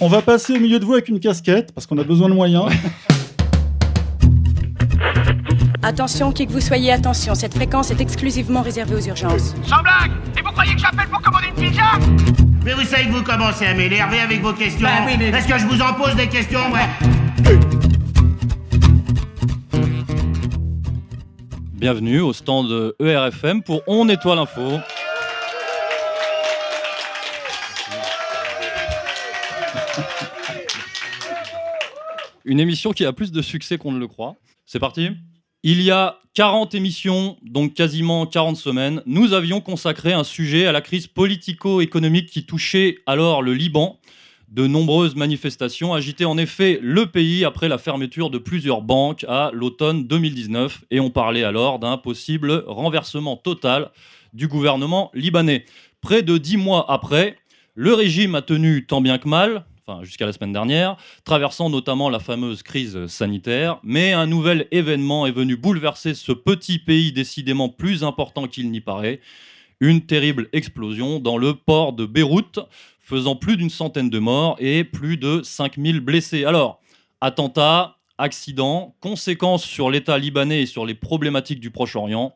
On va passer au milieu de vous avec une casquette, parce qu'on a besoin de moyens. Attention, qui que vous soyez, attention, cette fréquence est exclusivement réservée aux urgences. Sans blague Et vous croyez que j'appelle pour commander une pizza? Mais vous savez que vous commencez à m'énerver avec vos questions. Bah oui, mais- Est-ce que je vous en pose des questions, ouais Bienvenue au stand ERFM pour On Nettoie l'info. Une émission qui a plus de succès qu'on ne le croit. C'est parti Il y a 40 émissions, donc quasiment 40 semaines, nous avions consacré un sujet à la crise politico-économique qui touchait alors le Liban. De nombreuses manifestations agitaient en effet le pays après la fermeture de plusieurs banques à l'automne 2019 et on parlait alors d'un possible renversement total du gouvernement libanais. Près de dix mois après, le régime a tenu tant bien que mal, jusqu'à la semaine dernière, traversant notamment la fameuse crise sanitaire, mais un nouvel événement est venu bouleverser ce petit pays décidément plus important qu'il n'y paraît. Une terrible explosion dans le port de Beyrouth, faisant plus d'une centaine de morts et plus de 5000 blessés. Alors, attentat, accident, conséquences sur l'État libanais et sur les problématiques du Proche-Orient.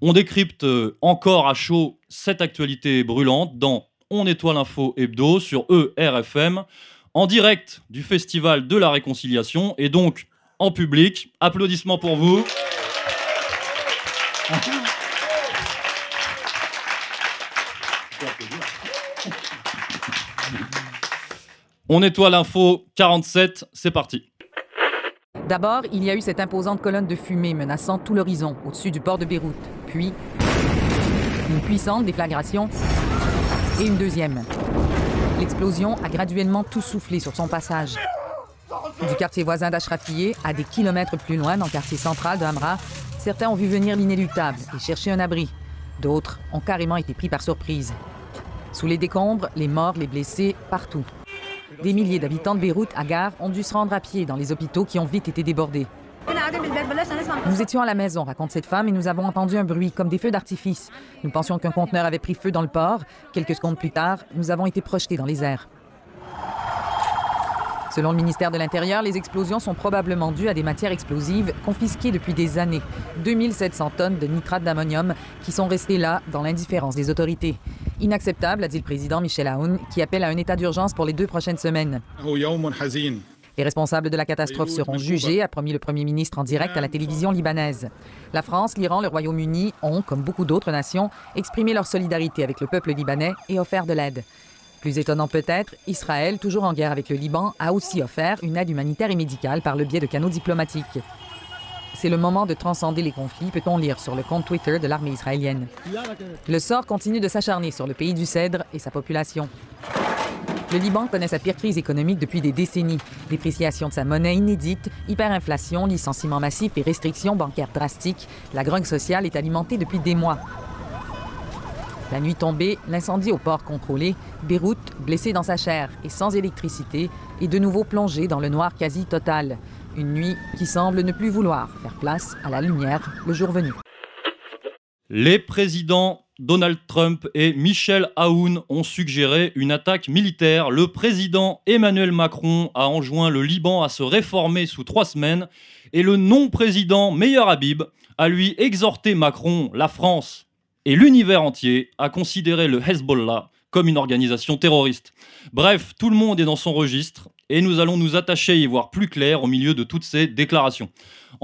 On décrypte encore à chaud cette actualité brûlante dans On nettoie l'info hebdo sur ERFM, en direct du Festival de la Réconciliation et donc en public. Applaudissements pour vous. On nettoie l'info 47, c'est parti. D'abord, il y a eu cette imposante colonne de fumée menaçant tout l'horizon au-dessus du port de Beyrouth. Puis, une puissante déflagration et une deuxième. L'explosion a graduellement tout soufflé sur son passage. Du quartier voisin d'Ashrafieh à des kilomètres plus loin, dans le quartier central de certains ont vu venir l'inéluctable et chercher un abri. D'autres ont carrément été pris par surprise. Sous les décombres, les morts, les blessés, partout. Des milliers d'habitants de Beyrouth, à Gare, ont dû se rendre à pied dans les hôpitaux qui ont vite été débordés. Nous étions à la maison, raconte cette femme, et nous avons entendu un bruit comme des feux d'artifice. Nous pensions qu'un conteneur avait pris feu dans le port. Quelques secondes plus tard, nous avons été projetés dans les airs. Selon le ministère de l'Intérieur, les explosions sont probablement dues à des matières explosives confisquées depuis des années. 2700 tonnes de nitrate d'ammonium qui sont restées là dans l'indifférence des autorités. Inacceptable, a dit le président Michel Aoun, qui appelle à un état d'urgence pour les deux prochaines semaines. Les responsables de la catastrophe seront jugés, a promis le Premier ministre en direct à la télévision libanaise. La France, l'Iran, le Royaume-Uni ont, comme beaucoup d'autres nations, exprimé leur solidarité avec le peuple libanais et offert de l'aide. Plus étonnant peut-être, Israël, toujours en guerre avec le Liban, a aussi offert une aide humanitaire et médicale par le biais de canaux diplomatiques. C'est le moment de transcender les conflits, peut-on lire sur le compte Twitter de l'armée israélienne. Le sort continue de s'acharner sur le pays du Cèdre et sa population. Le Liban connaît sa pire crise économique depuis des décennies. Dépréciation de sa monnaie inédite, hyperinflation, licenciements massifs et restrictions bancaires drastiques. La grogne sociale est alimentée depuis des mois. La nuit tombée, l'incendie au port contrôlé, Beyrouth, blessé dans sa chair et sans électricité, est de nouveau plongé dans le noir quasi total. Une nuit qui semble ne plus vouloir faire place à la lumière le jour venu. Les présidents Donald Trump et Michel Aoun ont suggéré une attaque militaire. Le président Emmanuel Macron a enjoint le Liban à se réformer sous trois semaines. Et le non-président Meyer Habib a lui exhorté Macron, la France et l'univers entier à considérer le Hezbollah comme une organisation terroriste. Bref, tout le monde est dans son registre et nous allons nous attacher à y voir plus clair au milieu de toutes ces déclarations.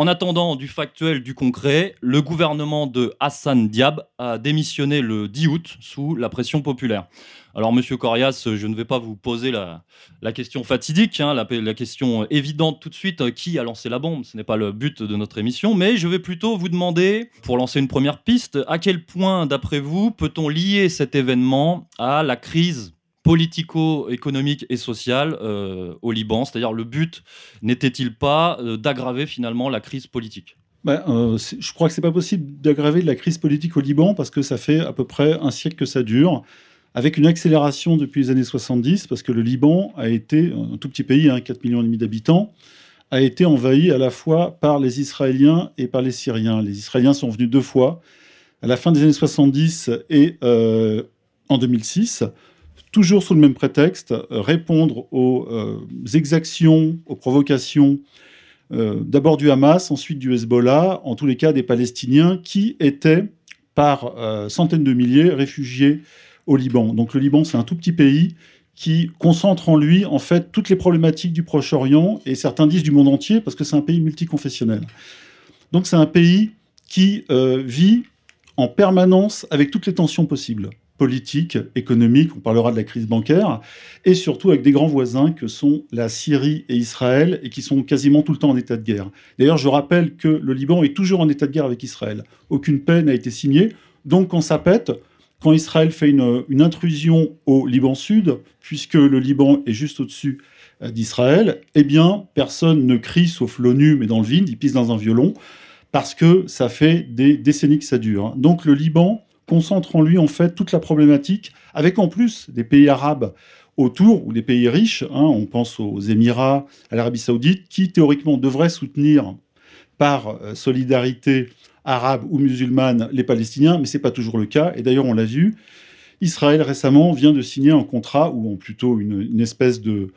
En attendant du factuel, du concret, le gouvernement de Hassan Diab a démissionné le 10 août sous la pression populaire. Alors, monsieur Corias, je ne vais pas vous poser la, question fatidique, hein, la, question évidente tout de suite, qui a lancé la bombe? Ce n'est pas le but de notre émission, mais je vais plutôt vous demander, pour lancer une première piste, à quel point, d'après vous, peut-on lier cet événement à la crise politico-économique et sociale euh, au Liban C'est-à-dire, le but n'était-il pas euh, d'aggraver finalement la crise politique? Ben, euh, je crois que c'est pas possible d'aggraver la crise politique au Liban parce que ça fait à peu près un siècle que ça dure, avec une accélération depuis les années 70, parce que le Liban a été, un tout petit pays, hein, 4 millions et demi d'habitants, a été envahi à la fois par les Israéliens et par les Syriens. Les Israéliens sont venus deux fois, à la fin des années 70 et en 2006. Toujours sous le même prétexte, répondre aux exactions, aux provocations d'abord du Hamas, ensuite du Hezbollah, en tous les cas des Palestiniens qui étaient par centaines de milliers réfugiés au Liban. Donc le Liban, c'est un tout petit pays qui concentre en lui en fait toutes les problématiques du Proche-Orient et certains disent du monde entier parce que c'est un pays multiconfessionnel. Donc c'est un pays qui euh, vit en permanence avec toutes les tensions possibles, politiques, économiques, on parlera de la crise bancaire, et surtout avec des grands voisins que sont la Syrie et Israël, et qui sont quasiment tout le temps en état de guerre. D'ailleurs, je rappelle que le Liban est toujours en état de guerre avec Israël. Aucune paix n'a été signée, donc quand ça pète, quand Israël fait une, intrusion au Liban Sud, puisque le Liban est juste au-dessus euh, d'Israël, eh bien, personne ne crie, sauf l'ONU, mais dans le vide, il pisse dans un violon, parce que ça fait des décennies que ça dure. Hein. Donc le Liban concentre en lui, en fait, toute la problématique, avec en plus des pays arabes autour, ou des pays riches, hein, on pense aux Émirats, à l'Arabie saoudite, qui théoriquement devraient soutenir par euh, solidarité arabes ou musulmanes les Palestiniens, mais ce n'est pas toujours le cas. Et d'ailleurs, on l'a vu, Israël récemment vient de signer un contrat, ou plutôt une, espèce de,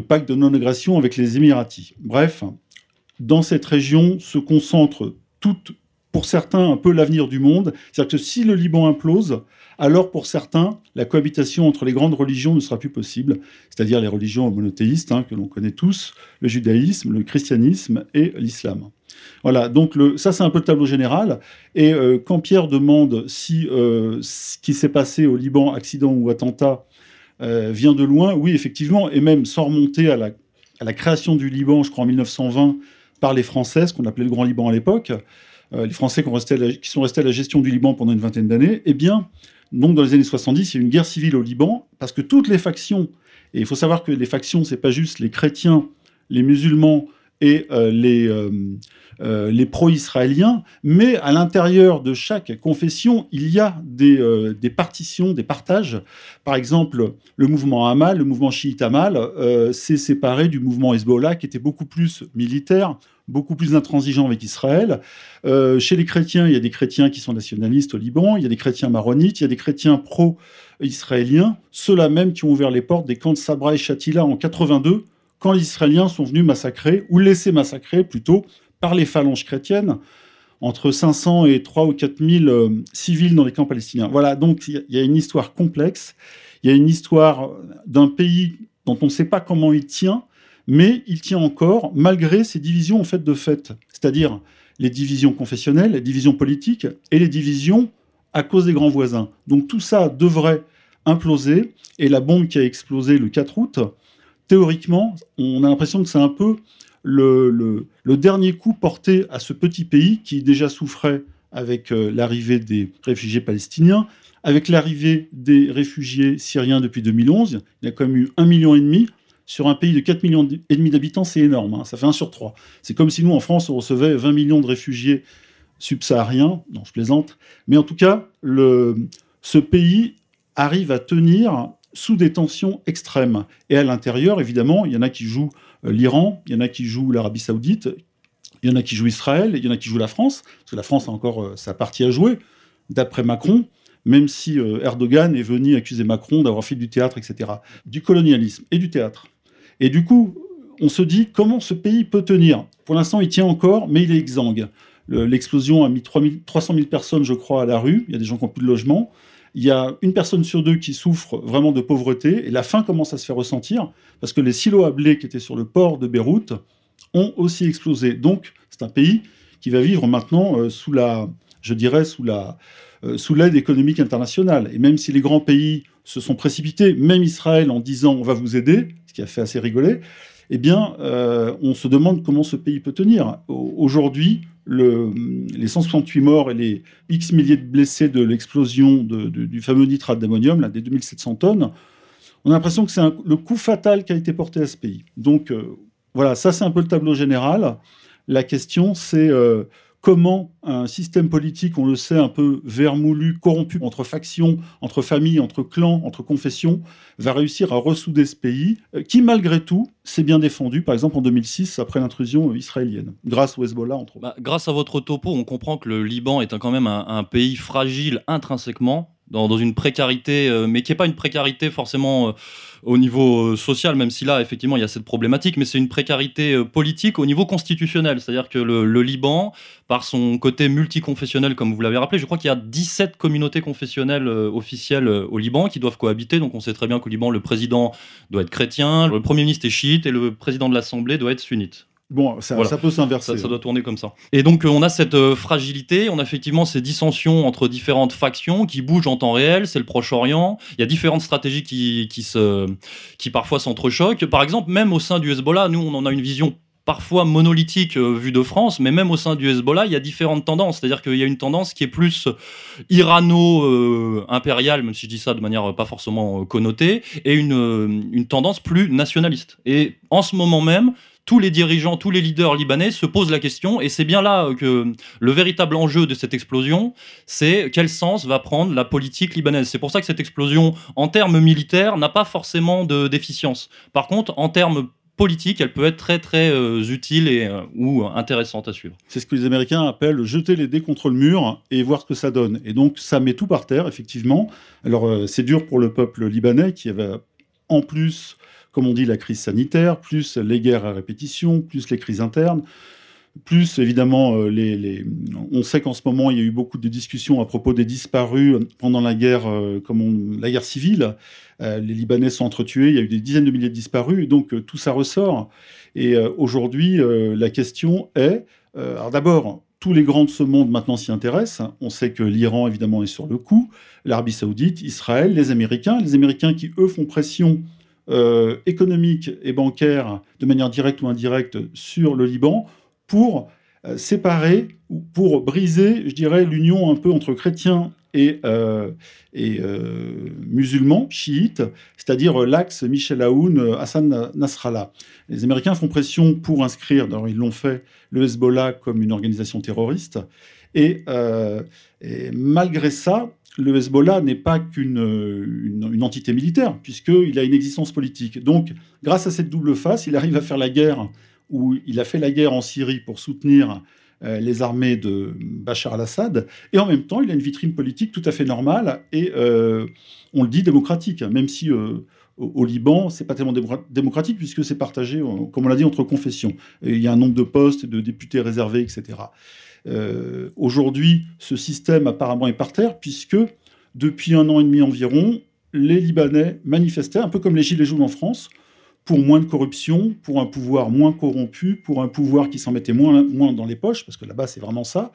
pacte de non-agression avec les Émiratis. Bref, dans cette région se concentre tout, pour certains, un peu l'avenir du monde. C'est-à-dire que si le Liban implose, alors pour certains, la cohabitation entre les grandes religions ne sera plus possible, c'est-à-dire les religions monothéistes hein, que l'on connaît tous, le judaïsme, le christianisme et l'islam. Voilà, donc le, ça c'est un peu le tableau général. Et euh, quand Pierre demande si euh, ce qui s'est passé au Liban, accident ou attentat, euh, vient de loin, oui, effectivement, et même sans remonter à la, à la, création du Liban, je crois en 1920, par les Français, ce qu'on appelait le Grand Liban à l'époque, les Français qui, sont restés à la gestion du Liban pendant une vingtaine d'années, eh bien, donc dans les années 70, il y a eu une guerre civile au Liban, parce que toutes les factions, et il faut savoir que les factions, c'est pas juste les chrétiens, les musulmans et les euh, les pro-israéliens, mais à l'intérieur de chaque confession, il y a des, euh, partitions, des partages. Par exemple, le mouvement Hamal, le mouvement chiite Hamal, euh, s'est séparé du mouvement Hezbollah, qui était beaucoup plus militaire, beaucoup plus intransigeant avec Israël. chez les chrétiens, il y a des chrétiens qui sont nationalistes au Liban, il y a des chrétiens maronites, il y a des chrétiens pro-israéliens, ceux-là même qui ont ouvert les portes des camps de Sabra et Shatila en 82, quand les Israéliens sont venus massacrer, ou laisser massacrer plutôt, par les phalanges chrétiennes entre 500 et 3 ou 4 000 euh, civils dans les camps palestiniens. Voilà, donc il y, a une histoire complexe, il y a une histoire d'un pays dont on ne sait pas comment il tient, mais il tient encore malgré ces divisions de fait, c'est-à-dire les divisions confessionnelles, les divisions politiques et les divisions à cause des grands voisins. Donc tout ça devrait imploser, et la bombe qui a explosé le 4 août, théoriquement, on a l'impression que c'est un peu le, dernier coup porté à ce petit pays qui déjà souffrait avec euh, l'arrivée des réfugiés palestiniens, avec l'arrivée des réfugiés syriens depuis 2011. Il y a quand même eu un million et demi. Sur un pays de 4 millions et demi d'habitants, c'est énorme. Hein. ça fait un sur trois. C'est comme si nous, en France, on recevait 20 millions de réfugiés subsahariens. Non, je plaisante. Mais en tout cas, ce pays arrive à tenir sous des tensions extrêmes. Et à l'intérieur, évidemment, il y en a qui jouent euh, l'Iran, il y en a qui jouent l'Arabie saoudite, il y en a qui jouent Israël, il y en a qui jouent la France, parce que la France a encore euh, sa partie à jouer, d'après Macron, même si euh, Erdogan est venu accuser Macron d'avoir fait du théâtre, etc. Du colonialisme et du théâtre. Et du coup, on se dit comment ce pays peut tenir? Pour l'instant, il tient encore, mais il est exsangue. L'explosion a mis 300 000 personnes, je crois, à la rue. Il y a des gens qui n'ont plus de logement il y a une personne sur deux qui souffre vraiment de pauvreté, et la faim commence à se faire ressentir, parce que les silos à blé qui étaient sur le port de Beyrouth ont aussi explosé. Donc, c'est un pays qui va vivre maintenant euh, sous la, je dirais, sous la, euh, sous l'aide économique internationale. Et même si les grands pays se sont précipités, même Israël en disant on va vous aider, ce qui a fait assez rigoler, eh bien, euh, on se demande comment ce pays peut tenir. Aujourd'hui, les 168 morts et les X milliers de blessés de l'explosion du fameux nitrate d'ammonium, des 2700 tonnes, on a l'impression que c'est le coup fatal qui a été porté à ce pays. Donc euh, voilà, ça c'est un peu le tableau général. La question c'est euh, comment un système politique, on le sait, un peu vermoulu, corrompu entre factions, entre familles, entre clans, entre confessions, va réussir à ressouder ce pays, euh, qui malgré tout s'est bien défendu, par exemple en 2006, après l'intrusion israélienne, grâce au Hezbollah, entre autres. Bah, grâce à votre topo, on comprend que le Liban est quand même un, pays fragile intrinsèquement, dans, une précarité, euh, mais qui n'est pas une précarité forcément euh, au niveau euh, social, même si là, effectivement, il y a cette problématique, mais c'est une précarité politique au niveau constitutionnel. C'est-à-dire que le, le Liban, par son côté multiconfessionnel, comme vous l'avez rappelé, je crois qu'il y a 17 communautés confessionnelles officielles au Liban qui doivent cohabiter. Donc on sait très bien qu'au Liban, le président doit être chrétien, le premier ministre est chiite et le président de l'Assemblée doit être sunnite. Bon, ça, Voilà. ça peut s'inverser. Ça, ça doit tourner comme ça. Et donc, euh, on a cette euh, fragilité, on a effectivement ces dissensions entre différentes factions qui bougent en temps réel. C'est le Proche-Orient. Il y a différentes stratégies qui, qui, se, qui parfois s'entrechoquent. Par exemple, même au sein du Hezbollah, nous, on en a une vision parfois monolithique euh, vue de France, mais même au sein du Hezbollah, il y a différentes tendances. C'est-à-dire qu'il y a une tendance qui est plus irano-impériale, même si je dis ça de manière pas forcément connotée, et une, une tendance plus nationaliste. Et en ce moment même, tous les dirigeants, tous les leaders libanais se posent la question, et c'est bien là euh, que le véritable enjeu de cette explosion, c'est quel sens va prendre la politique libanaise. C'est pour ça que cette explosion, en termes militaires, n'a pas forcément de déficience. Par contre, en termes politiques, elle peut être très très euh, utile et euh, ou intéressante à suivre. C'est ce que les Américains appellent jeter les dés contre le mur et voir ce que ça donne. Et donc, ça met tout par terre, effectivement. Alors, c'est dur pour le peuple libanais qui avait, en plus, comme on dit, la crise sanitaire, plus les guerres à répétition, plus les crises internes, plus, évidemment, euh, les, on sait qu'en ce moment, il y a eu beaucoup de discussions à propos des disparus pendant la guerre, euh, comme la guerre civile. Euh, les Libanais sont entretués, il y a eu des dizaines de milliers de disparus, donc tout ça ressort. Et aujourd'hui, la question est, alors d'abord, tous les grands de ce monde maintenant s'y intéressent. On sait que l'Iran, évidemment, est sur le coup, l'Arabie saoudite, Israël, les Américains, les Américains qui, eux, font pression euh, économique et bancaire de manière directe ou indirecte sur le Liban pour euh, séparer ou pour briser, je dirais, l'union un peu entre chrétiens et, euh, musulmans, chiites, c'est-à-dire l'axe Michel Aoun, Hassan Nasrallah. Les Américains font pression pour inscrire, d'ailleurs ils l'ont fait, le Hezbollah comme une organisation terroriste. Et malgré ça, le Hezbollah n'est pas qu'une une, une entité militaire, puisqu'il a une existence politique. Donc, grâce à cette double face, il arrive à faire la guerre, où il a fait la guerre en Syrie pour soutenir euh, les armées de Bachar al-Assad, et en même temps, il a une vitrine politique tout à fait normale, et euh, on le dit démocratique, même si euh, au, au Liban, c'est pas tellement démocra- démocratique, puisque c'est partagé, euh, comme on l'a dit, entre confessions. Il y a un nombre de postes, de députés réservés, etc. Euh, Aujourd'hui, ce système apparemment est par terre, puisque depuis un an et demi environ, les Libanais manifestaient, un peu comme les Gilets jaunes en France, pour moins de corruption, pour un pouvoir moins corrompu, pour un pouvoir qui s'en mettait moins, dans les poches, parce que là-bas, c'est vraiment ça.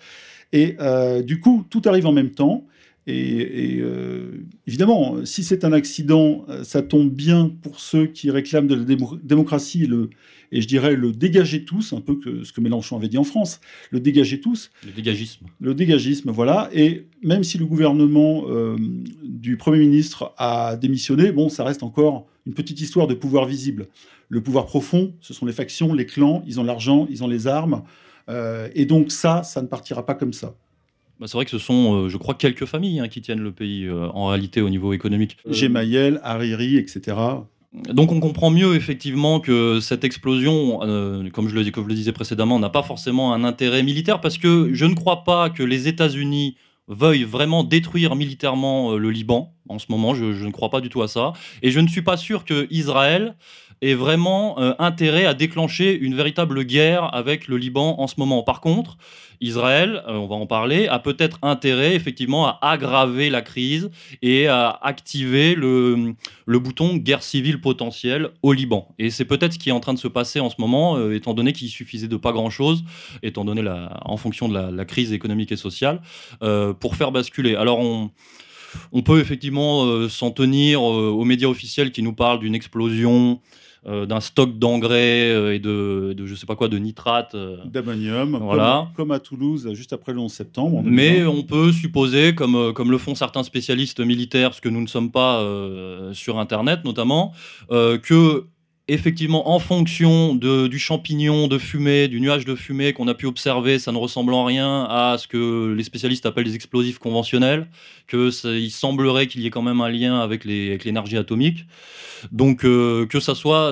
Et euh, du coup, tout arrive en même temps. Et, euh, évidemment, si c'est un accident, ça tombe bien pour ceux qui réclament de la démo- démocratie et je dirais le dégager tous, un peu que ce que Mélenchon avait dit en France, le dégager tous Le dégagisme. le dégagisme, voilà. Et même si le gouvernement euh, du Premier ministre a démissionné, bon, ça reste encore une petite histoire de pouvoir visible. Le pouvoir profond, ce sont les factions, les clans, ils ont l'argent, ils ont les armes. Euh, et donc ça, ça ne partira pas comme ça. Bah, c'est vrai que ce sont, euh, je crois, quelques familles hein, qui tiennent le pays euh, en réalité au niveau économique. Gemayel, Hariri, etc. Donc on comprend mieux effectivement que cette explosion, euh, comme, je le, disais précédemment, n'a pas forcément un intérêt militaire parce que je ne crois pas que les États-Unis veuillent vraiment détruire militairement euh, le Liban en ce moment. Je, je ne crois pas du tout à ça. Et je ne suis pas sûr que Israël ait vraiment euh, intérêt à déclencher une véritable guerre avec le Liban en ce moment. Par contre, Israël, euh, on va en parler, a peut-être intérêt effectivement à aggraver la crise et à activer le, le bouton guerre civile potentielle au Liban. Et c'est peut-être ce qui est en train de se passer en ce moment, euh, étant donné qu'il suffisait de pas grand-chose, étant donné la, en fonction de la, crise économique et sociale, euh, pour faire basculer. Alors on, on peut effectivement s'en tenir aux médias officiels qui nous parlent d'une explosion, euh, d'un stock d'engrais euh, et de, de je sais pas quoi, de nitrate. euh, D'ammonium, Voilà. comme, comme à Toulouse, juste après le 11 septembre. Mais 2020. on peut supposer, comme, comme le font certains spécialistes militaires, ce que nous ne sommes pas sur Internet notamment, que effectivement, en fonction de, du champignon de fumée, du nuage de fumée qu'on a pu observer, ça ne ressemble en rien à ce que les spécialistes appellent les explosifs conventionnels, que ça- il semblerait qu'il y ait quand même un lien avec les- avec l'énergie atomique. Donc euh, que ça soit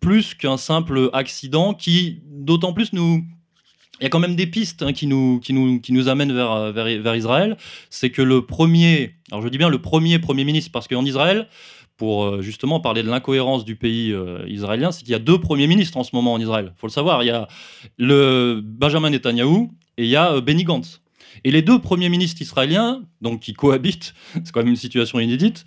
plus qu'un simple accident qui, d'autant plus, nous il y a quand même des pistes hein, qui, nous, qui, nous, qui nous amènent vers, vers, vers Israël. C'est que le premier, alors je dis bien le premier Premier ministre, parce qu'en Israël, pour euh, justement parler de l'incohérence du pays euh, israélien, c'est qu'il y a deux premiers ministres en ce moment en Israël. Il faut le savoir. Il y a le Benjamin Netanyahou et il y a euh, Benny Gantz. Et les deux premiers ministres israéliens, donc qui cohabitent, c'est quand même une situation inédite,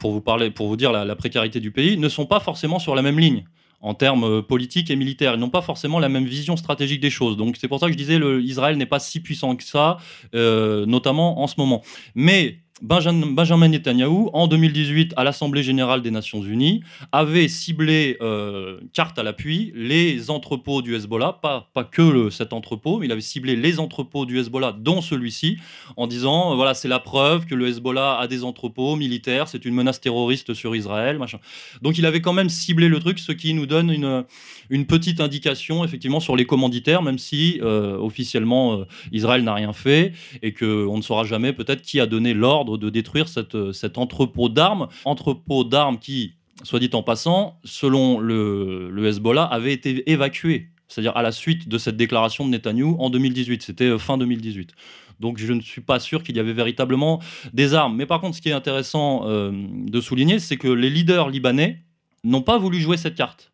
pour vous parler, pour vous dire la, précarité du pays, ne sont pas forcément sur la même ligne en termes politiques et militaires. Ils n'ont pas forcément la même vision stratégique des choses. Donc c'est pour ça que je disais l'Israël n'est pas si puissant que ça, notamment en ce moment. Mais Benjamin Netanyahou, en 2018, à l'Assemblée générale des Nations Unies, avait ciblé, euh, carte à l'appui, les entrepôts du Hezbollah, pas, pas que cet entrepôt, il avait ciblé les entrepôts du Hezbollah, dont celui-ci, en disant, euh, voilà, c'est la preuve que le Hezbollah a des entrepôts militaires, c'est une menace terroriste sur Israël, machin. Donc il avait quand même ciblé le truc, ce qui nous donne une, une petite indication, effectivement, sur les commanditaires, même si, euh, officiellement, Israël n'a rien fait, et qu'on ne saura jamais peut-être qui a donné l'ordre de détruire cette, cet entrepôt d'armes. Entrepôt d'armes qui, soit dit en passant, selon le, le Hezbollah, avait été évacué. C'est-à-dire à la suite de cette déclaration de Netanyahou en 2018. C'était euh, fin 2018. Donc je ne suis pas sûr qu'il y avait véritablement des armes. Mais par contre, ce qui est intéressant euh, de souligner, c'est que les leaders libanais n'ont pas voulu jouer cette carte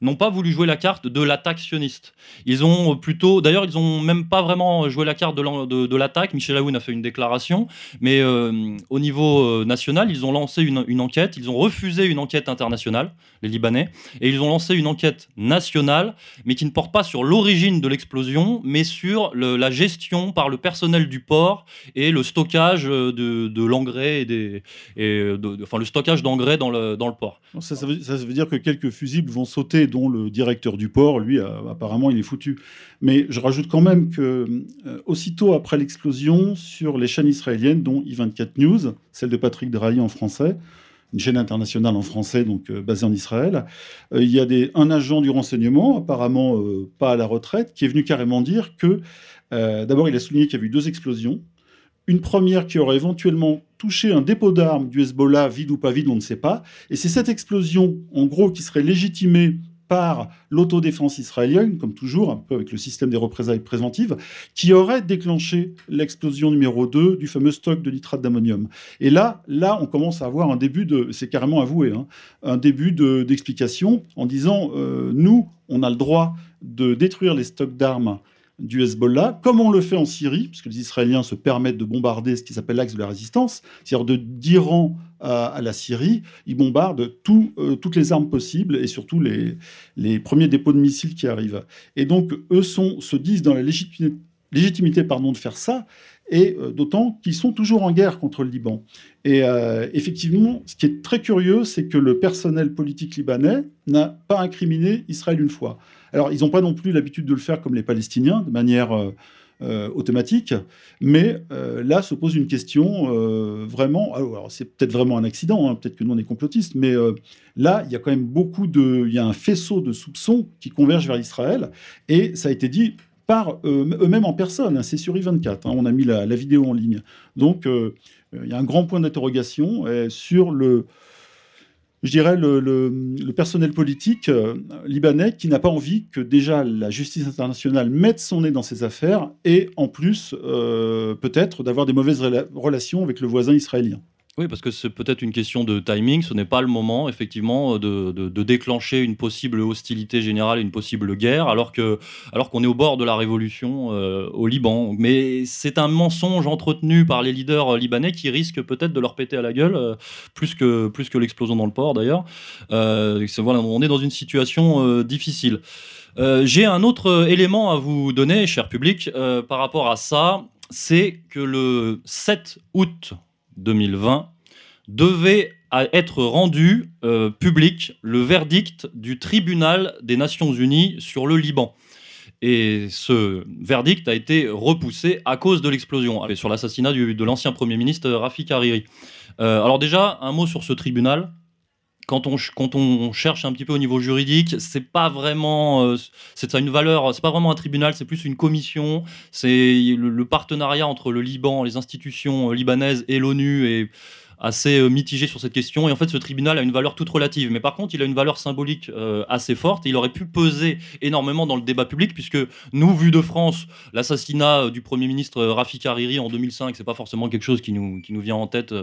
n'ont pas voulu jouer la carte de l'attaque sioniste. Ils ont plutôt, d'ailleurs, ils n'ont même pas vraiment joué la carte de l'attaque. Michel Aoun a fait une déclaration, mais euh, au niveau euh, national, ils ont lancé une, enquête. Ils ont refusé une enquête internationale, les Libanais, et ils ont lancé une enquête nationale, mais qui ne porte pas sur l'origine de l'explosion, mais sur la gestion par le personnel du port et le stockage euh, de, l'engrais et le stockage d'engrais dans le, port. Ça veut dire que quelques fusibles vont sauter dont le directeur du port, lui, apparemment, il est foutu. Mais je rajoute quand même que, euh, aussitôt après l'explosion, sur les chaînes israéliennes, dont I24 News, celle de Patrick Drahi en français, une chaîne internationale en français, donc euh, basée en Israël, euh, il y a un agent du renseignement, apparemment pas à la retraite, qui est venu carrément dire que, d'abord, il a souligné qu'il y avait eu deux explosions. Une première qui aurait éventuellement touché un dépôt d'armes du Hezbollah, vide ou pas vide, on ne sait pas. Et c'est cette explosion, en gros, qui serait légitimée par l'autodéfense israélienne, comme toujours, un peu avec le système des représailles préventives, qui aurait déclenché l'explosion numéro 2 du fameux stock de nitrate d'ammonium. Et là, là, on commence à avoir un début de, c'est carrément avoué, hein, un début d'explication en disant, euh, nous, on a le droit de détruire les stocks d'armes du Hezbollah, comme on le fait en Syrie, puisque les Israéliens se permettent de bombarder ce qui s'appelle l'axe de la résistance, c'est-à-dire d'Iran à, la Syrie, ils bombardent euh, toutes les armes possibles et surtout les, premiers dépôts de missiles qui arrivent. Et donc, eux se disent dans la légitimité, légitimité pardon, de faire ça, et euh, d'autant qu'ils sont toujours en guerre contre le Liban. Et euh, effectivement, ce qui est très curieux, c'est que le personnel politique libanais n'a pas incriminé Israël une fois. Alors, ils n'ont pas non plus l'habitude de le faire comme les Palestiniens, de manière euh, automatique, mais là se pose une question vraiment. Alors, c'est peut-être vraiment un accident, hein, peut-être que nous on est complotistes, mais là, il y a quand même beaucoup de. Il y a un faisceau de soupçons qui convergent vers Israël, et ça a été dit par eux-mêmes en personne. Hein, c'est sur I24. Hein, on a mis la, vidéo en ligne. Donc, euh, il y a un grand point d'interrogation euh, sur le, je dirais, le, personnel politique euh, libanais qui n'a pas envie que déjà la justice internationale mette son nez dans ses affaires et en plus, peut-être, d'avoir des mauvaises relations avec le voisin israélien. Oui, parce que c'est peut-être une question de timing. Ce n'est pas le moment, effectivement, de, de, déclencher une possible hostilité générale, une possible guerre, alors alors qu'on est au bord de la révolution euh, au Liban. Mais c'est un mensonge entretenu par les leaders libanais qui risque peut-être de leur péter à la gueule, euh, plus que plus que l'explosion dans le port d'ailleurs. Euh, voilà, on est dans une situation difficile. J'ai un autre élément à vous donner, cher public, par rapport à ça. C'est que le 7 août 2020, devait être rendu euh, public le verdict du tribunal des Nations Unies sur le Liban. Et ce verdict a été repoussé à cause de l'explosion, sur l'assassinat de l'ancien Premier ministre Rafik Hariri. Euh, alors déjà, un mot sur ce tribunal quand on, cherche un petit peu au niveau juridique, c'est pas vraiment, euh, c'est une valeur, c'est pas vraiment un tribunal, c'est plus une commission. C'est le, partenariat entre le Liban, les institutions libanaises et l'ONU est assez euh, mitigé sur cette question. Et en fait, ce tribunal a une valeur toute relative. Mais par contre, il a une valeur symbolique euh, assez forte. Et il aurait pu peser énormément dans le débat public, puisque nous, vu de France, l'assassinat euh, du Premier ministre Rafik Hariri en 2005, c'est pas forcément quelque chose qui nous, qui nous vient en tête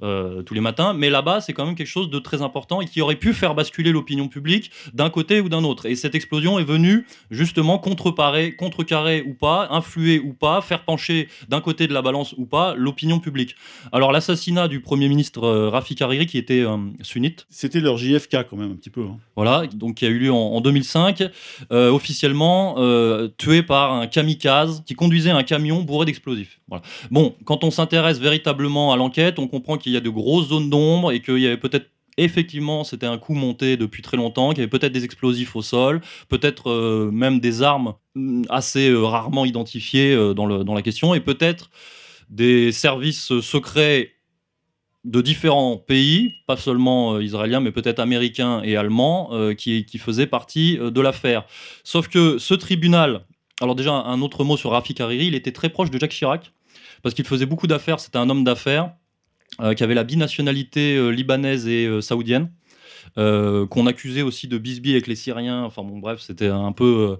tous les matins. Mais là-bas, c'est quand même quelque chose de très important et qui aurait pu faire basculer l'opinion publique d'un côté ou d'un autre. Et cette explosion est venue justement contreparer, contrecarrer ou pas, influer ou pas, faire pencher d'un côté de la balance ou pas l'opinion publique. Alors l'assassinat du Premier ministre euh, Rafik Hariri, qui était euh, sunnite. C'était leur JFK quand même un petit peu. hein. Voilà, donc qui a eu lieu en, en 2005, euh, officiellement euh, tué par un kamikaze qui conduisait un camion bourré d'explosifs. Voilà. Bon, quand on s'intéresse véritablement à l'enquête, on comprend qu'il y a de grosses zones d'ombre et qu'il y avait peut-être Effectivement, c'était un coup monté depuis très longtemps, qu'il y avait peut-être des explosifs au sol, peut-être euh, même des armes mm, assez euh, rarement identifiées euh, dans, le- dans la question, et peut-être des services secrets de différents pays, pas seulement euh, israéliens, mais peut-être américains et allemands, euh, qui, qui faisaient partie euh, de l'affaire. Sauf que ce tribunal, alors déjà un autre mot sur Rafik Hariri, il était très proche de Jacques Chirac, parce qu'il faisait beaucoup d'affaires, c'était un homme d'affaires qui avait la binationalité libanaise et saoudienne. qu'on accusait aussi de bisbille avec les Syriens. Enfin bon, bref, c'était un peu,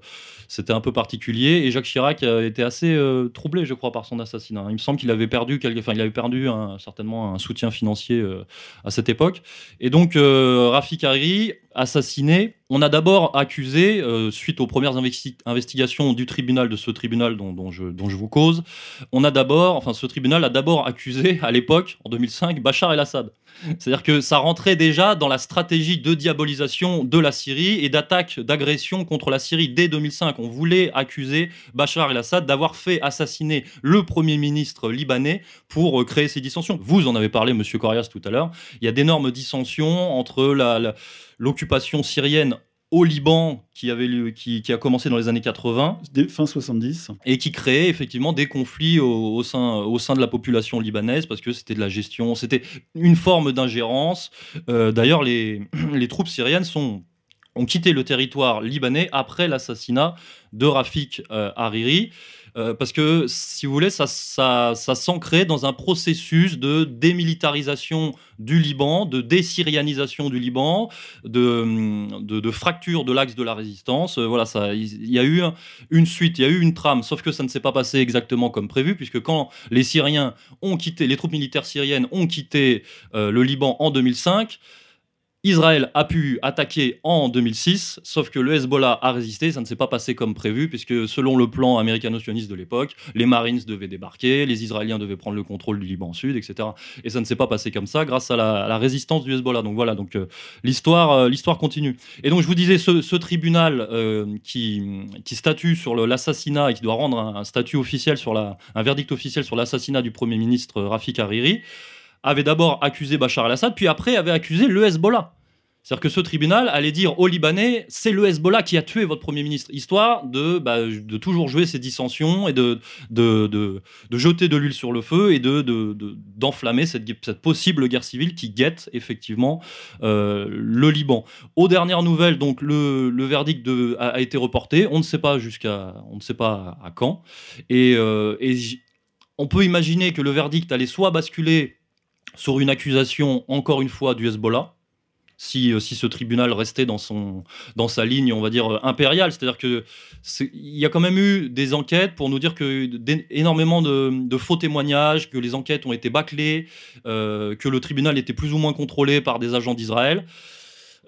c'était un peu particulier. Et Jacques Chirac euh, était assez euh, troublé, je crois, par son assassinat. Il me semble qu'il avait perdu, enfin, il avait perdu certainement un soutien financier euh, à cette époque. Et donc, Rafik Hariri, assassiné, on a d'abord accusé, suite aux premières investi- investigations du tribunal, de ce tribunal dont, dont je, dont je vous cause, on a d'abord, enfin, ce tribunal a d'abord accusé, à l'époque, en 2005, Bachar el-Assad. C'est-à-dire que ça rentrait déjà dans la stratégie de diabolisation de la Syrie et d'attaque, d'agression contre la Syrie dès 2005. On voulait accuser Bachar el-Assad d'avoir fait assassiner le Premier ministre libanais pour euh, créer ces dissensions. Vous en avez parlé, Monsieur Corias, tout à l'heure. Il y a d'énormes dissensions entre l'occupation syrienne au Liban qui, avait lieu- qui, qui a commencé dans les années 80 Dès fin 70. et qui créait effectivement des conflits au, au sein, au sein de la population libanaise parce que c'était de la gestion, c'était une forme d'ingérence. Euh, D'ailleurs, les, les troupes syriennes sont, ont quitté le territoire libanais après l'assassinat de Rafik euh, Hariri. Euh, parce que, si vous voulez, ça, ça, s'ancrait dans un processus de démilitarisation du Liban, de désyrianisation du Liban, de, fracture de l'axe de la résistance. Euh, voilà, ça, il y a eu un- une suite, il y a eu une trame, sauf que ça ne s'est pas passé exactement comme prévu, puisque quand les Syriens ont quitté, les troupes militaires syriennes ont quitté euh, le Liban en 2005, Israël a pu attaquer en 2006, sauf que le Hezbollah a résisté, ça ne s'est pas passé comme prévu, puisque selon le plan américano-sioniste de l'époque, les Marines devaient débarquer, les Israéliens devaient prendre le contrôle du Liban Sud, etc. Et ça ne s'est pas passé comme ça grâce à la, résistance du Hezbollah. Donc voilà, donc euh, l'histoire, euh, l'histoire continue. Et donc je vous disais, ce, ce tribunal euh, qui, statue sur l'assassinat et qui doit rendre un, statut officiel sur la, un verdict officiel sur l'assassinat du premier ministre Rafik Hariri, avait d'abord accusé Bachar el-Assad, puis après avait accusé le Hezbollah. C'est-à-dire que ce tribunal allait dire aux Libanais, c'est le Hezbollah qui a tué votre Premier ministre, histoire de, bah, de toujours jouer ces dissensions et de, de, de, de jeter de l'huile sur le feu et de, de- d'enflammer cette, cette possible guerre civile qui guette effectivement euh, le Liban. Aux dernières nouvelles, donc le, le verdict a, été reporté. On ne sait pas jusqu'à, on ne sait pas à quand. Et, euh, et on peut imaginer que le verdict allait soit basculer sur une accusation, encore une fois, du Hezbollah, si, euh, si ce tribunal restait dans, son, dans sa ligne, on va dire, euh, impériale. C'est-à-dire que c'est- il y a quand même eu des enquêtes pour nous dire que énormément de, de faux témoignages, que les enquêtes ont été bâclées, euh, que le tribunal était plus ou moins contrôlé par des agents d'Israël.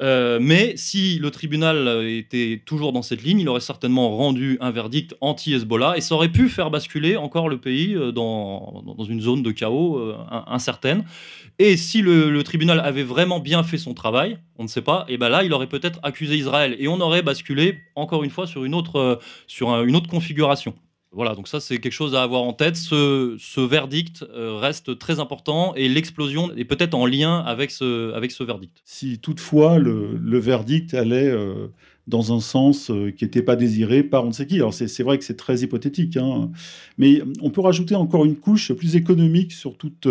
Euh, mais si le tribunal était toujours dans cette ligne, il aurait certainement rendu un verdict anti-Hezbollah et ça aurait pu faire basculer encore le pays euh, dans, dans une zone de chaos euh, in- incertaine. Et si le, tribunal avait vraiment bien fait son travail, on ne sait pas, et ben là, il aurait peut-être accusé Israël et on aurait basculé encore une fois sur une autre, sur un- une autre configuration. Voilà, donc ça c'est quelque chose à avoir en tête. Ce, verdict euh, reste très important et l'explosion est peut-être en lien avec ce, avec ce verdict. Si toutefois le, verdict allait euh, dans un sens euh, qui n'était pas désiré par on ne sait qui. Alors c'est vrai que c'est très hypothétique, hein. mais on peut rajouter encore une couche plus économique sur toute...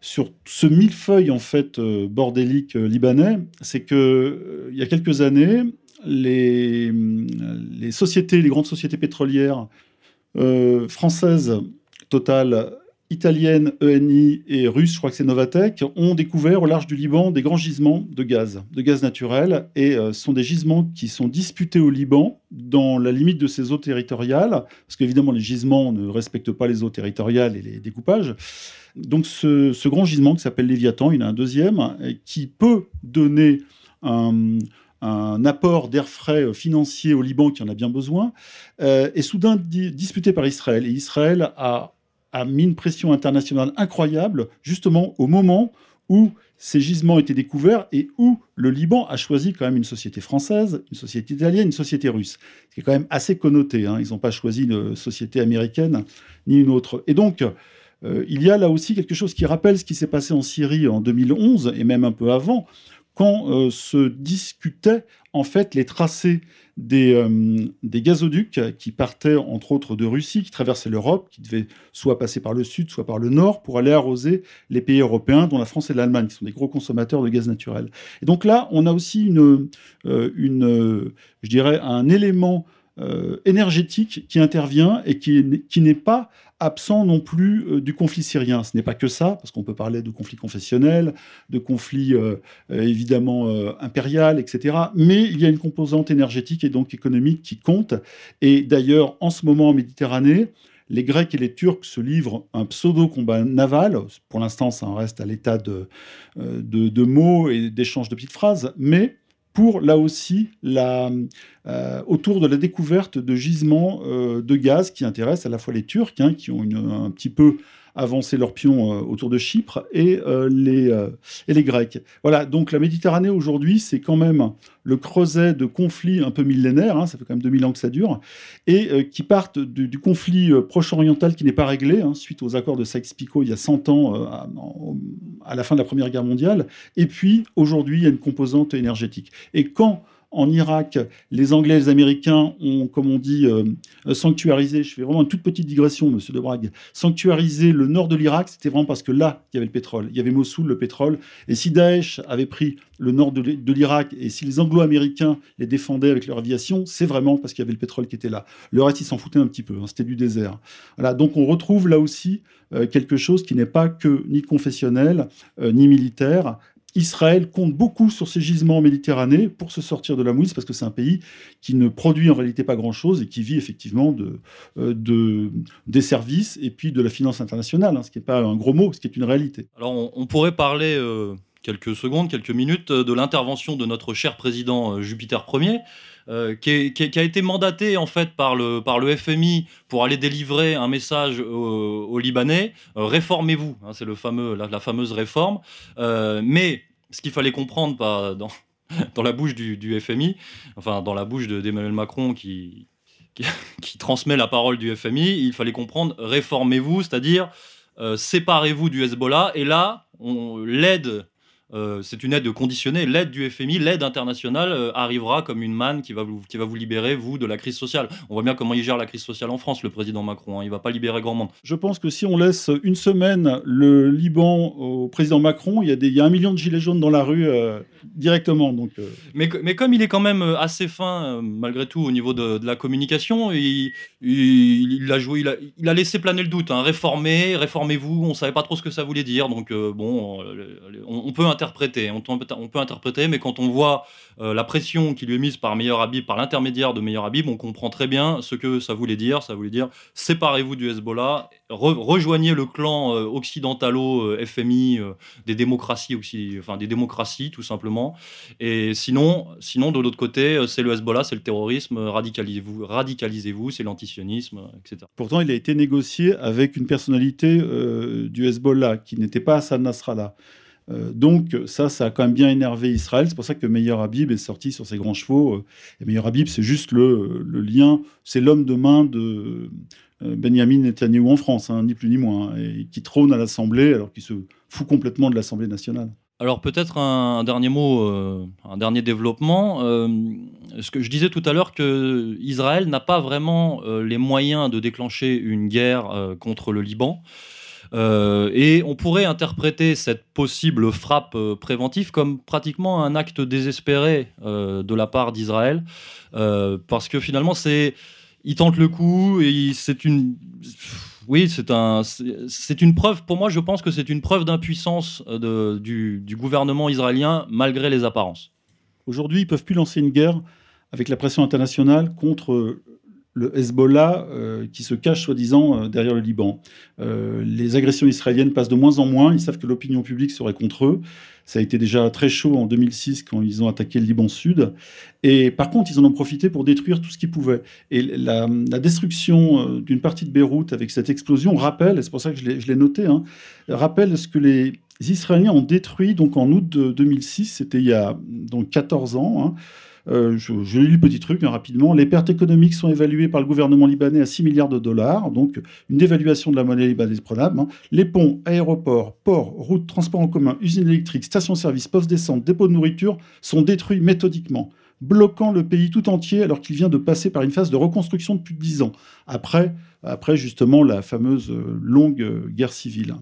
sur ce millefeuille en fait bordélique libanais, c'est que il y a quelques années, les, les sociétés, les grandes sociétés pétrolières euh, françaises, Total italienne, ENI et russe, je crois que c'est Novatec, ont découvert au large du Liban des grands gisements de gaz, de gaz naturel, et ce sont des gisements qui sont disputés au Liban dans la limite de ses eaux territoriales, parce qu'évidemment les gisements ne respectent pas les eaux territoriales et les découpages. Donc ce, grand gisement qui s'appelle Léviathan, il y en a un deuxième, qui peut donner un, apport d'air frais financier au Liban qui en a bien besoin, euh, est soudain disputé par Israël. Et Israël a, a, mis une pression internationale incroyable, justement au moment où ces gisements étaient découverts et où le Liban a choisi quand même une société française, une société italienne, une société russe. Ce qui est quand même assez connoté. Hein. Ils n'ont pas choisi une société américaine ni une autre. Et donc, euh, il y a là aussi quelque chose qui rappelle ce qui s'est passé en Syrie en 2011 et même un peu avant, quand euh, se discutaient en fait les tracés des, euh, des, gazoducs qui partaient entre autres de Russie, qui traversaient l'Europe, qui devaient soit passer par le sud, soit par le nord, pour aller arroser les pays européens, dont la France et l'Allemagne, qui sont des gros consommateurs de gaz naturel. Et donc là, on a aussi une, une je dirais, un élément énergétique qui intervient et qui, qui n'est pas absent non plus euh, du conflit syrien. Ce n'est pas que ça, parce qu'on peut parler de conflits confessionnels, de conflits euh, euh, évidemment impérial, etc. Mais il y a une composante énergétique et donc économique qui compte. Et d'ailleurs, en ce moment en Méditerranée, les Grecs et les Turcs se livrent un pseudo-combat naval. Pour l'instant, ça en reste à l'état de, de mots et d'échanges de petites phrases, mais pour là aussi la, euh, autour de la découverte de gisements euh, de gaz qui intéressent à la fois les Turcs, hein, qui ont un petit peu avancé leur pion euh, autour de Chypre, et, les, et les Grecs. Voilà, donc la Méditerranée aujourd'hui, c'est quand même le creuset de conflits un peu millénaires, hein, ça fait quand même 2000 ans que ça dure, et qui partent du, conflit proche-oriental qui n'est pas réglé, hein, suite aux accords de Sykes-Picot il y a 100 ans, à, à la fin de la Première Guerre mondiale, et puis aujourd'hui, il y a une composante énergétique. Et quand en Irak, les Anglais et les Américains ont, comme on dit, euh, sanctuarisé, je fais vraiment une toute petite digression, monsieur de Brague, sanctuarisé le nord de l'Irak, c'était vraiment parce que là, il y avait le pétrole. Il y avait Mossoul, le pétrole. Et si Daesh avait pris le nord de l'Irak et si les Anglo-Américains les défendaient avec leur aviation, c'est vraiment parce qu'il y avait le pétrole qui était là. Le reste, ils s'en foutaient un petit peu. Hein, c'était du désert. Voilà, donc on retrouve là aussi euh, quelque chose qui n'est pas que ni confessionnel, euh, ni militaire, Israël compte beaucoup sur ses gisements en Méditerranée pour se sortir de la mouise, parce que c'est un pays qui ne produit en réalité pas grand-chose et qui vit effectivement de, euh, de, des services et puis de la finance internationale, hein, ce qui n'est pas un gros mot, ce qui est une réalité. Alors on, pourrait parler euh, quelques secondes, quelques minutes de l'intervention de notre cher président euh, Jupiter Ier. qui, a été mandaté en fait par le, par le FMI pour aller délivrer un message aux, Libanais réformez-vous, hein, c'est le fameux la, fameuse réforme. mais ce qu'il fallait comprendre pas dans, dans la bouche du, FMI, enfin dans la bouche d'Emmanuel Macron qui, qui, transmet la parole du FMI, il fallait comprendre réformez-vous, c'est-à-dire euh, séparez-vous du Hezbollah. Et là, l'aide euh, c'est une aide conditionnée. L'aide du FMI, l'aide internationale euh, arrivera comme une manne qui va, vous, qui va vous libérer, vous, de la crise sociale. On voit bien comment il gère la crise sociale en France, le président Macron. Hein. Il ne va pas libérer grand monde. Je pense que si on laisse une semaine le Liban au président Macron, il y a, des, il y a un million de gilets jaunes dans la rue euh, directement. Donc, mais, mais, comme il est quand même assez fin, malgré tout, au niveau de, la communication, il, il, a joué, il a, il a, laissé planer le doute. Hein. Réformez, réformez-vous. On ne savait pas trop ce que ça voulait dire. Donc, bon, on, on peut interpréter, on, peut interpréter, mais quand on voit euh, la pression qui lui est mise par Meilleur Habib, par l'intermédiaire de Meilleur Habib, on comprend très bien ce que ça voulait dire. Ça voulait dire séparez-vous du Hezbollah, rejoignez le clan euh, occidentalo-FMI euh, des démocraties, enfin des démocraties tout simplement. Et sinon, sinon de l'autre côté, c'est le Hezbollah, c'est le terrorisme, radicalisez-vous, radicalisez-vous, c'est l'antisionisme, etc. Pourtant, il a été négocié avec une personnalité du Hezbollah qui n'était pas Hassan Nasrallah. Euh, donc ça, ça a quand même bien énervé Israël. C'est pour ça que Meir Habib est sorti sur ses grands chevaux. Euh, et Meir Habib, c'est juste le, lien, c'est l'homme de main de euh, Benjamin Netanyahu en France, hein, ni plus ni moins, hein, et qui trône à l'Assemblée alors qu'il se fout complètement de l'Assemblée nationale. Alors peut-être un, dernier mot, un dernier développement. ce que je disais tout à l'heure que Israël n'a pas vraiment les moyens de déclencher une guerre contre le Liban. Euh, et on pourrait interpréter cette possible frappe euh, préventive comme pratiquement un acte désespéré euh, de la part d'Israël, parce que finalement, c'est, il tente le coup et c'est une Oui, c'est un, c'est une preuve. Pour moi, je pense que c'est une preuve d'impuissance du, du gouvernement israélien malgré les apparences. Aujourd'hui, ils peuvent plus lancer une guerre avec la pression internationale contre le Hezbollah euh, qui se cache soi-disant euh, derrière le Liban. Euh, les agressions israéliennes passent de moins en moins, ils savent que l'opinion publique serait contre eux. Ça a été déjà très chaud en 2006 quand ils ont attaqué le Liban Sud. Et par contre, ils en ont profité pour détruire tout ce qu'ils pouvaient. Et la, destruction d'une partie de Beyrouth avec cette explosion rappelle, et c'est pour ça que je l'ai noté, hein, rappelle ce que les Israéliens ont détruit donc en août de 2006, c'était il y a donc 14 ans. Hein, euh, je, lis le petit truc hein, rapidement. Les pertes économiques sont évaluées par le gouvernement libanais à 6 milliards de dollars, donc une dévaluation de la monnaie libanaise prenable. Hein. Les ponts, aéroports, ports, routes, transports en commun, usines électriques, stations-service, postes d'essence, dépôts de nourriture sont détruits méthodiquement bloquant le pays tout entier alors qu'il vient de passer par une phase de reconstruction depuis 10 ans, après, justement la fameuse euh, longue euh, guerre civile.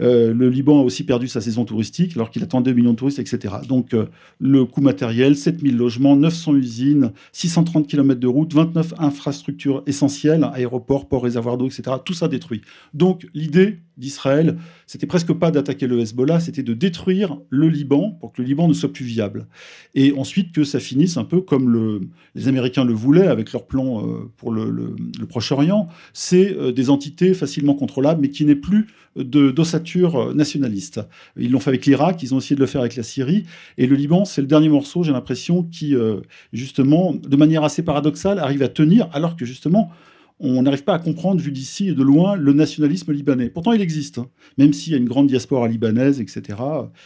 Euh, le Liban a aussi perdu sa saison touristique alors qu'il attendait 2 millions de touristes, etc. Donc euh, le coût matériel, 7000 logements, 900 usines, 630 km de route, 29 infrastructures essentielles, aéroports, ports, réservoirs d'eau, etc. Tout ça détruit. Donc l'idée d'Israël, c'était presque pas d'attaquer le Hezbollah, c'était de détruire le Liban pour que le Liban ne soit plus viable. Et ensuite que ça finisse un peu comme le, les Américains le voulaient avec leur plan euh, pour le, le Proche-Orient. C'est des entités facilement contrôlables, mais qui n'est plus d'ossature nationaliste. Ils l'ont fait avec l'Irak, ils ont essayé de le faire avec la Syrie. Et le Liban, c'est le dernier morceau, j'ai l'impression, qui, euh, justement, de manière assez paradoxale, arrive à tenir, alors que justement, on n'arrive pas à comprendre, vu d'ici et de loin, le nationalisme libanais. Pourtant, il existe, hein, même s'il y a une grande diaspora libanaise, etc.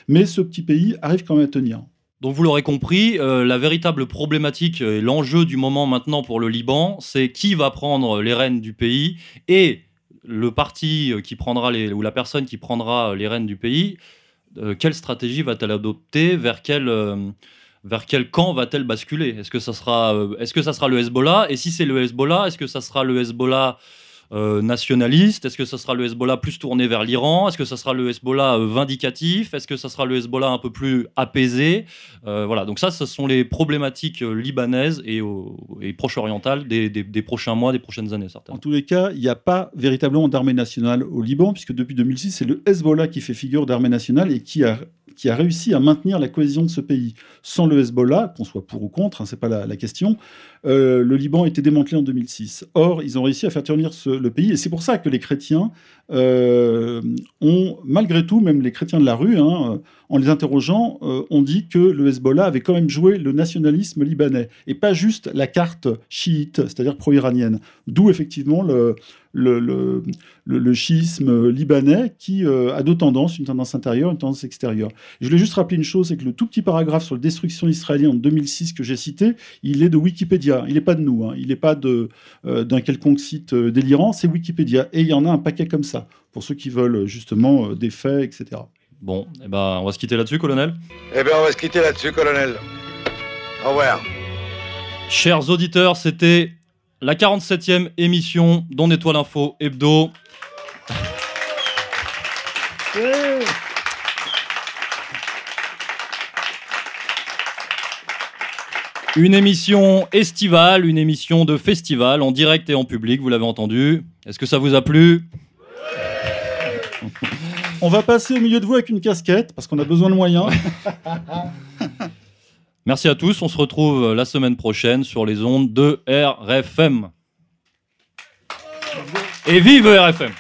Mais ce petit pays arrive quand même à tenir. Donc vous l'aurez compris, euh, la véritable problématique et l'enjeu du moment maintenant pour le Liban, c'est qui va prendre les rênes du pays et le parti qui prendra les, ou la personne qui prendra les rênes du pays, euh, quelle stratégie va-t-elle adopter Vers quel, euh, vers quel camp va-t-elle basculer? Est-ce que, ça sera, euh, est-ce que ça sera le Hezbollah? Et si c'est le Hezbollah, est-ce que ça sera le Hezbollah euh, nationaliste? Est-ce que ça sera le Hezbollah plus tourné vers l'Iran? Est-ce que ça sera le Hezbollah euh, vindicatif? Est-ce que ça sera le Hezbollah un peu plus apaisé? Voilà, donc ça, ce sont les problématiques libanaises et, et proche-orientales des, des, prochains mois, des prochaines années, certainement. En tous les cas, il n'y a pas véritablement d'armée nationale au Liban, puisque depuis 2006, c'est le Hezbollah qui fait figure d'armée nationale et qui a qui a réussi à maintenir la cohésion de ce pays. Sans le Hezbollah, qu'on soit pour ou contre, hein, ce n'est pas la, question, euh, le Liban était démantelé en 2006. Or, ils ont réussi à faire tenir le pays, et c'est pour ça que les chrétiens euh, ont, malgré tout, même les chrétiens de la rue, hein, en les interrogeant, euh, ont dit que le Hezbollah avait quand même joué le nationalisme libanais, et pas juste la carte chiite, c'est-à-dire pro-iranienne. D'où effectivement le, schisme libanais qui a deux tendances, une tendance intérieure, une tendance extérieure. je voulais juste rappeler une chose, c'est que le tout petit paragraphe sur la destruction israélienne en 2006 que j'ai cité, il est de Wikipédia, il n'est pas de nous, hein. il n'est pas d'un quelconque site délirant, c'est Wikipédia, et il y en a un paquet comme ça pour ceux qui veulent justement euh, des faits, etc. Bon, eh ben, on va se quitter là-dessus, colonel Eh bien, on va se quitter là-dessus, colonel. Au revoir. Chers auditeurs, c'était la 47e émission d'On Étoile Info Hebdo. Une émission estivale, une émission de festival en direct et en public, vous l'avez entendu. Est-ce que ça vous a plu? On va passer au milieu de vous avec une casquette parce qu'on a besoin de moyens. Merci à tous. On se retrouve la semaine prochaine sur les ondes de RFM. Et vive RFM